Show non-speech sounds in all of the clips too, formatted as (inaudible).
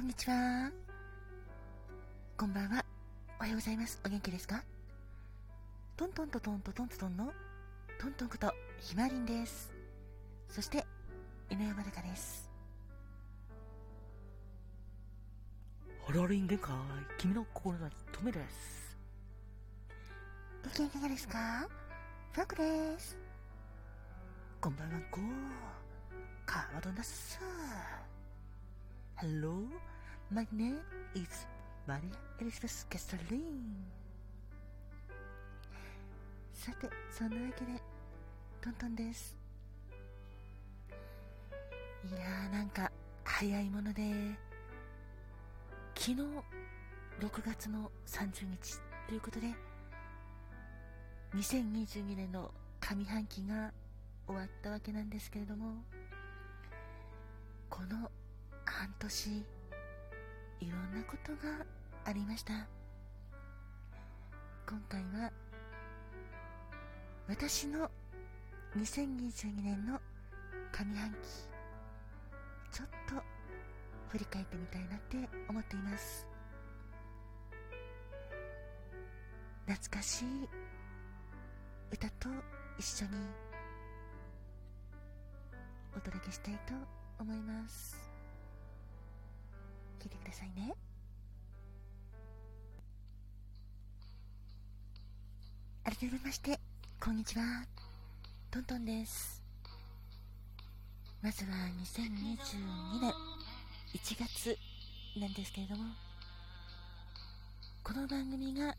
こんにちは。こんばんは。おはようございます。お元気ですか？トントントトントトントトンのトントンことひまりんです。そして、犬山かです。ハロリン限界、君の心の止めです。お元気ですか？ファクです。こんばんは、こう。カードナッサー。Hello, my name is Maria Elizabeth Castellin. さて、そんなわけで、トントンです。いやーなんか、早いもので、昨日、6月の30日ということで、2022年の上半期が終わったわけなんですけれども、この半年いろんなことがありました。今回は私の2022年の上半期ちょっと振り返ってみたいなって思っています。懐かしい歌と一緒にお届けしたいと思います。聞いてくださいね。改めましてこんにちは。トントンです。まずは2022年1月なんですけれどもこの番組が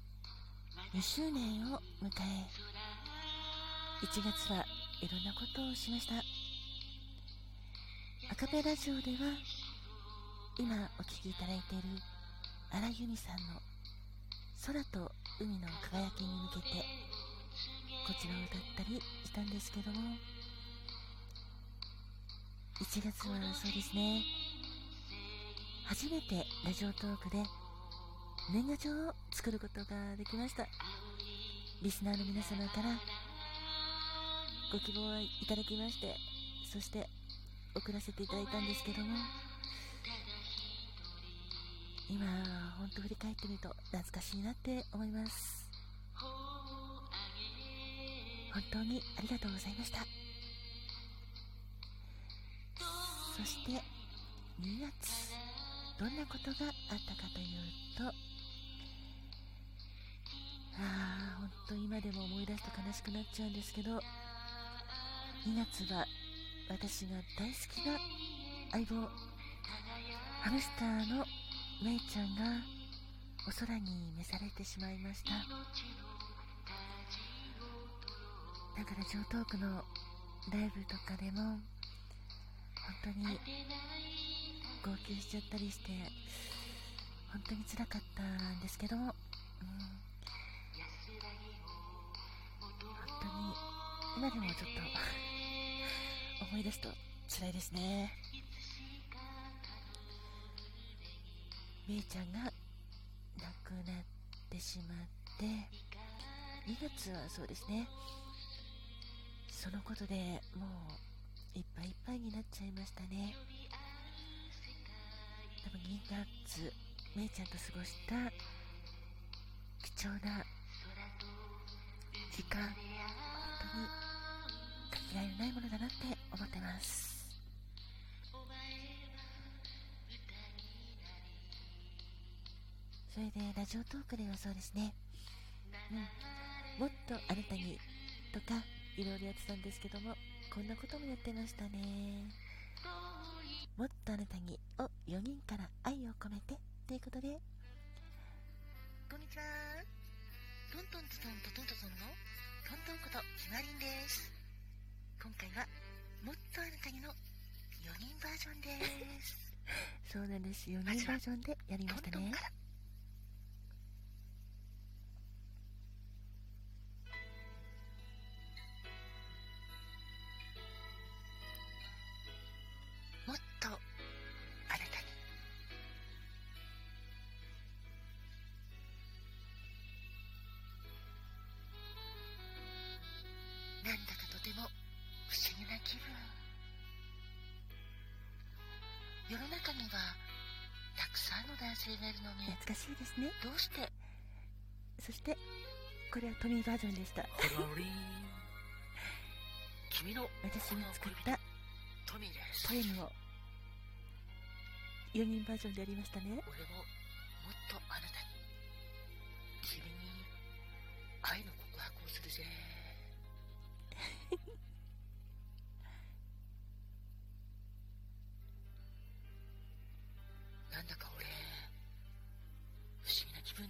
2周年を迎え1月はいろんなことをしました。アカペラジオでは今お聴きいただいている荒井由実さんの空と海の輝きに向けてこちらを歌ったりしたんですけども1月はそうですね初めてラジオトークで年賀状を作ることができました。リスナーの皆様からご希望をいただきましてそして送らせていただいたんですけども今本当振り返ってみると懐かしいなって思います。本当にありがとうございました。そして2月どんなことがあったかというとああ本当今でも思い出すと悲しくなっちゃうんですけど2月は私が大好きな相棒ハムスターのめいちゃんがお空に召されてしまいました。だから上東区のライブとかでも本当に号泣しちゃったりして本当につらかったんですけども、うん、本当に今でもちょっと (laughs) 思い出すと辛いですね。めいちゃんが亡くなってしまって2月はそうですね。そのことでもういっぱいいっぱいになっちゃいましたね。多分2月めいちゃんと過ごした貴重な時間本当にかけがえのないものだなって思ってます。それでラジオトークではそうですね、うん、もっとあなたにとかいろいろやってたんですけどもこんなこともやってましたね。もっとあなたにを4人から愛を込めてということで。こんにちは。トントントントトントトンのトントンことひまりんです。今回はもっとあなたにの4人バージョンです。(laughs) そうなんです。4人バージョンでやりましたね男性がいるのに懐かしいですね。どうして？そしてこれはトミーバージョンでした。君の私が作ったトミーで。すポエムを。4人バージョンでやりましたね。俺ももっとあなた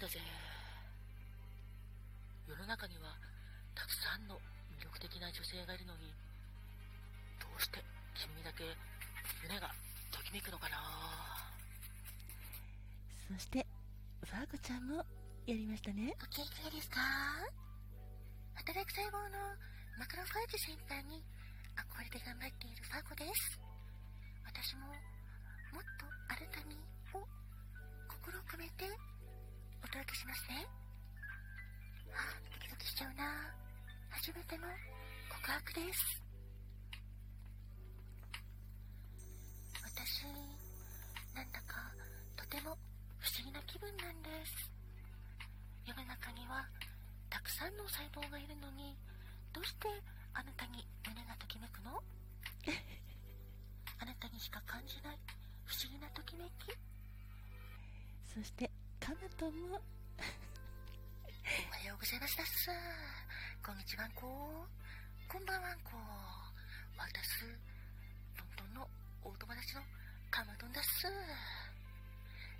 だぜ。世の中にはたくさんの魅力的な女性がいるのにどうして君だけ胸がときめくのかな。そしてファーゴちゃんもやりましたね。お元気ですか？働く細胞のマクロファージ先輩に憧れて頑張です。私なんだかとても不思議な気分なんです。世の中にはたくさんの細胞がいるのにどうしてあなたに胸がときめくの？(laughs) あなたにしか感じない不思議なときめき？そしてカマトも。おはようございますだっすこんにちはんここんばんは。んこ私ロンドンのお友達のカマドンだっす。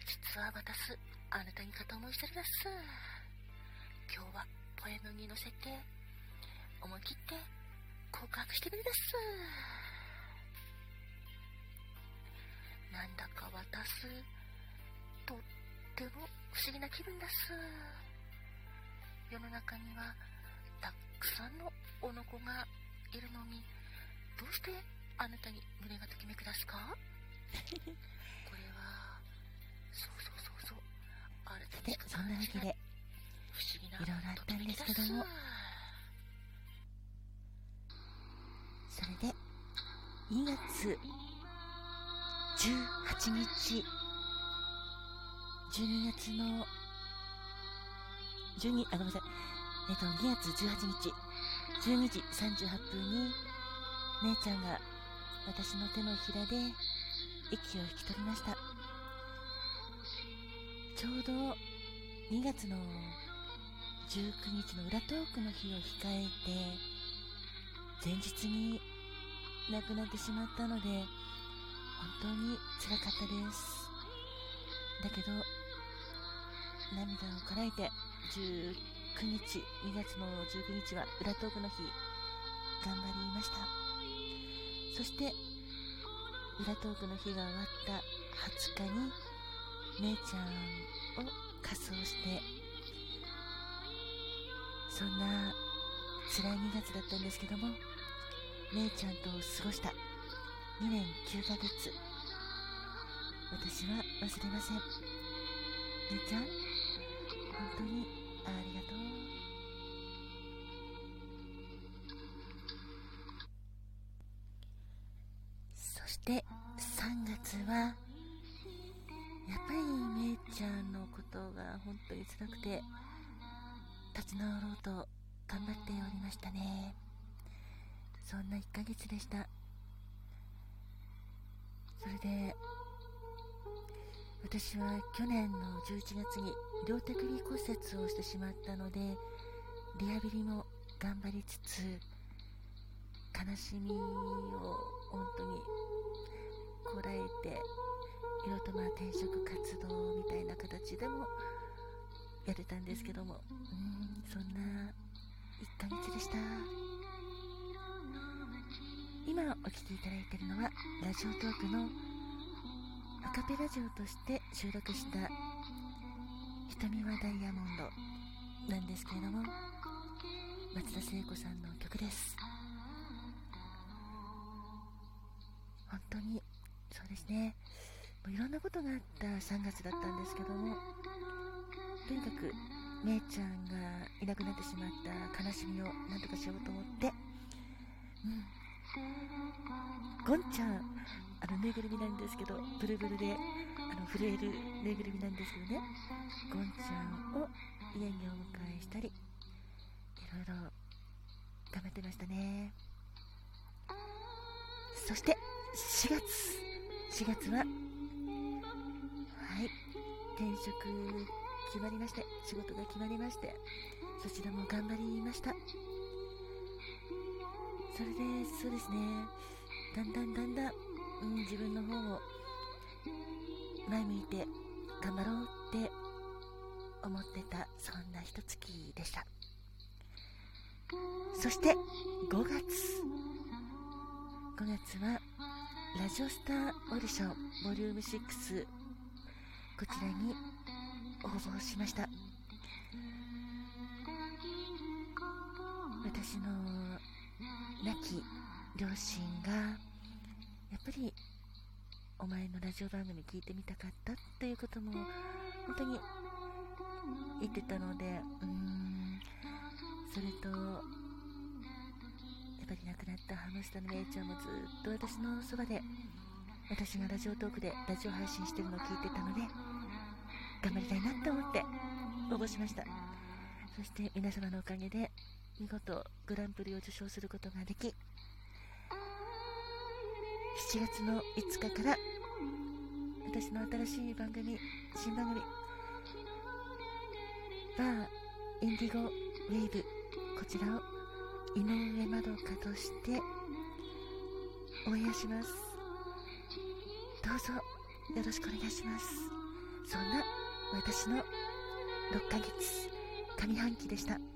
実は私あなたに片思いしてるだっす。今日はポエムに乗せて思い切って告白してみるです。なんだか私とっても不思議な気分です。世の中にはたくさんのおの子がいるのにどうしてあなたに胸がときめくですか？(laughs) これはそうそうそうそう。あなたにでそんなわけで不思議ないろいろあったんですけどもそれで2月18日12月の12あごめんなさい。えっと2月18日12時38分に姉ちゃんが私の手のひらで息を引き取りました。ちょうど2月の19日の裏トークの日を控えて前日に亡くなってしまったので本当に辛かったです。だけど涙をこらえて19 9日2月の19日は裏トークの日頑張りました。そして裏トークの日が終わった20日に姉ちゃんを仮装してそんな辛い2月だったんですけども姉ちゃんと過ごした2年9ヶ月。私は忘れません。姉ちゃんして3月はやっぱり姉ちゃんのことが本当に辛くて立ち直ろうと頑張っておりましたね。そんな1ヶ月でした。それで私は去年の11月に両手首骨折をしてしまったのでリハビリも頑張りつつ悲しみを本当にこらえていろとまあ転職活動みたいな形でもやってたんですけども。うんそんな1ヶ月でした。今お聴きいただいているのはラジオトークのアカペラジオとして収録した「瞳はダイヤモンド」なんですけれども松田聖子さんの曲です。本当にそうですね。もういろんなことがあった3月だったんですけどもとにかく姉ちゃんがいなくなってしまった悲しみをなんとかしようと思ってうん。ゴンちゃんあのぬいぐるみなんですけどブルブルであの震えるぬいぐるみなんですけどね。ゴンちゃんを家にお迎えしたりいろいろ頑張ってましたね。そして4月。4月ははい。転職決まりまして仕事が決まりましてそちらも頑張りました。それでそうですね。だんだんだんだん、うん、自分の方を前向いて頑張ろうって思ってたそんな一月でした。そして5月。5月はラジオスターオーディションボリューム6こちらに応募しました。私の亡き両親がやっぱりお前のラジオ番組聞いてみたかったということも本当に言ってたのでうーん。それとぱり亡くなったハムスターの姉ちゃんもずっと私のそばで私がラジオトークでラジオ配信してるのを聞いてたので頑張りたいなって思って応募しました。そして皆様のおかげで見事グランプリを受賞することができ7月の5日から私の新しい番組新番組バーインディゴウェーブこちらを井上まどかとして応援します。どうぞよろしくお願いします。そんな私の6ヶ月上半期でした。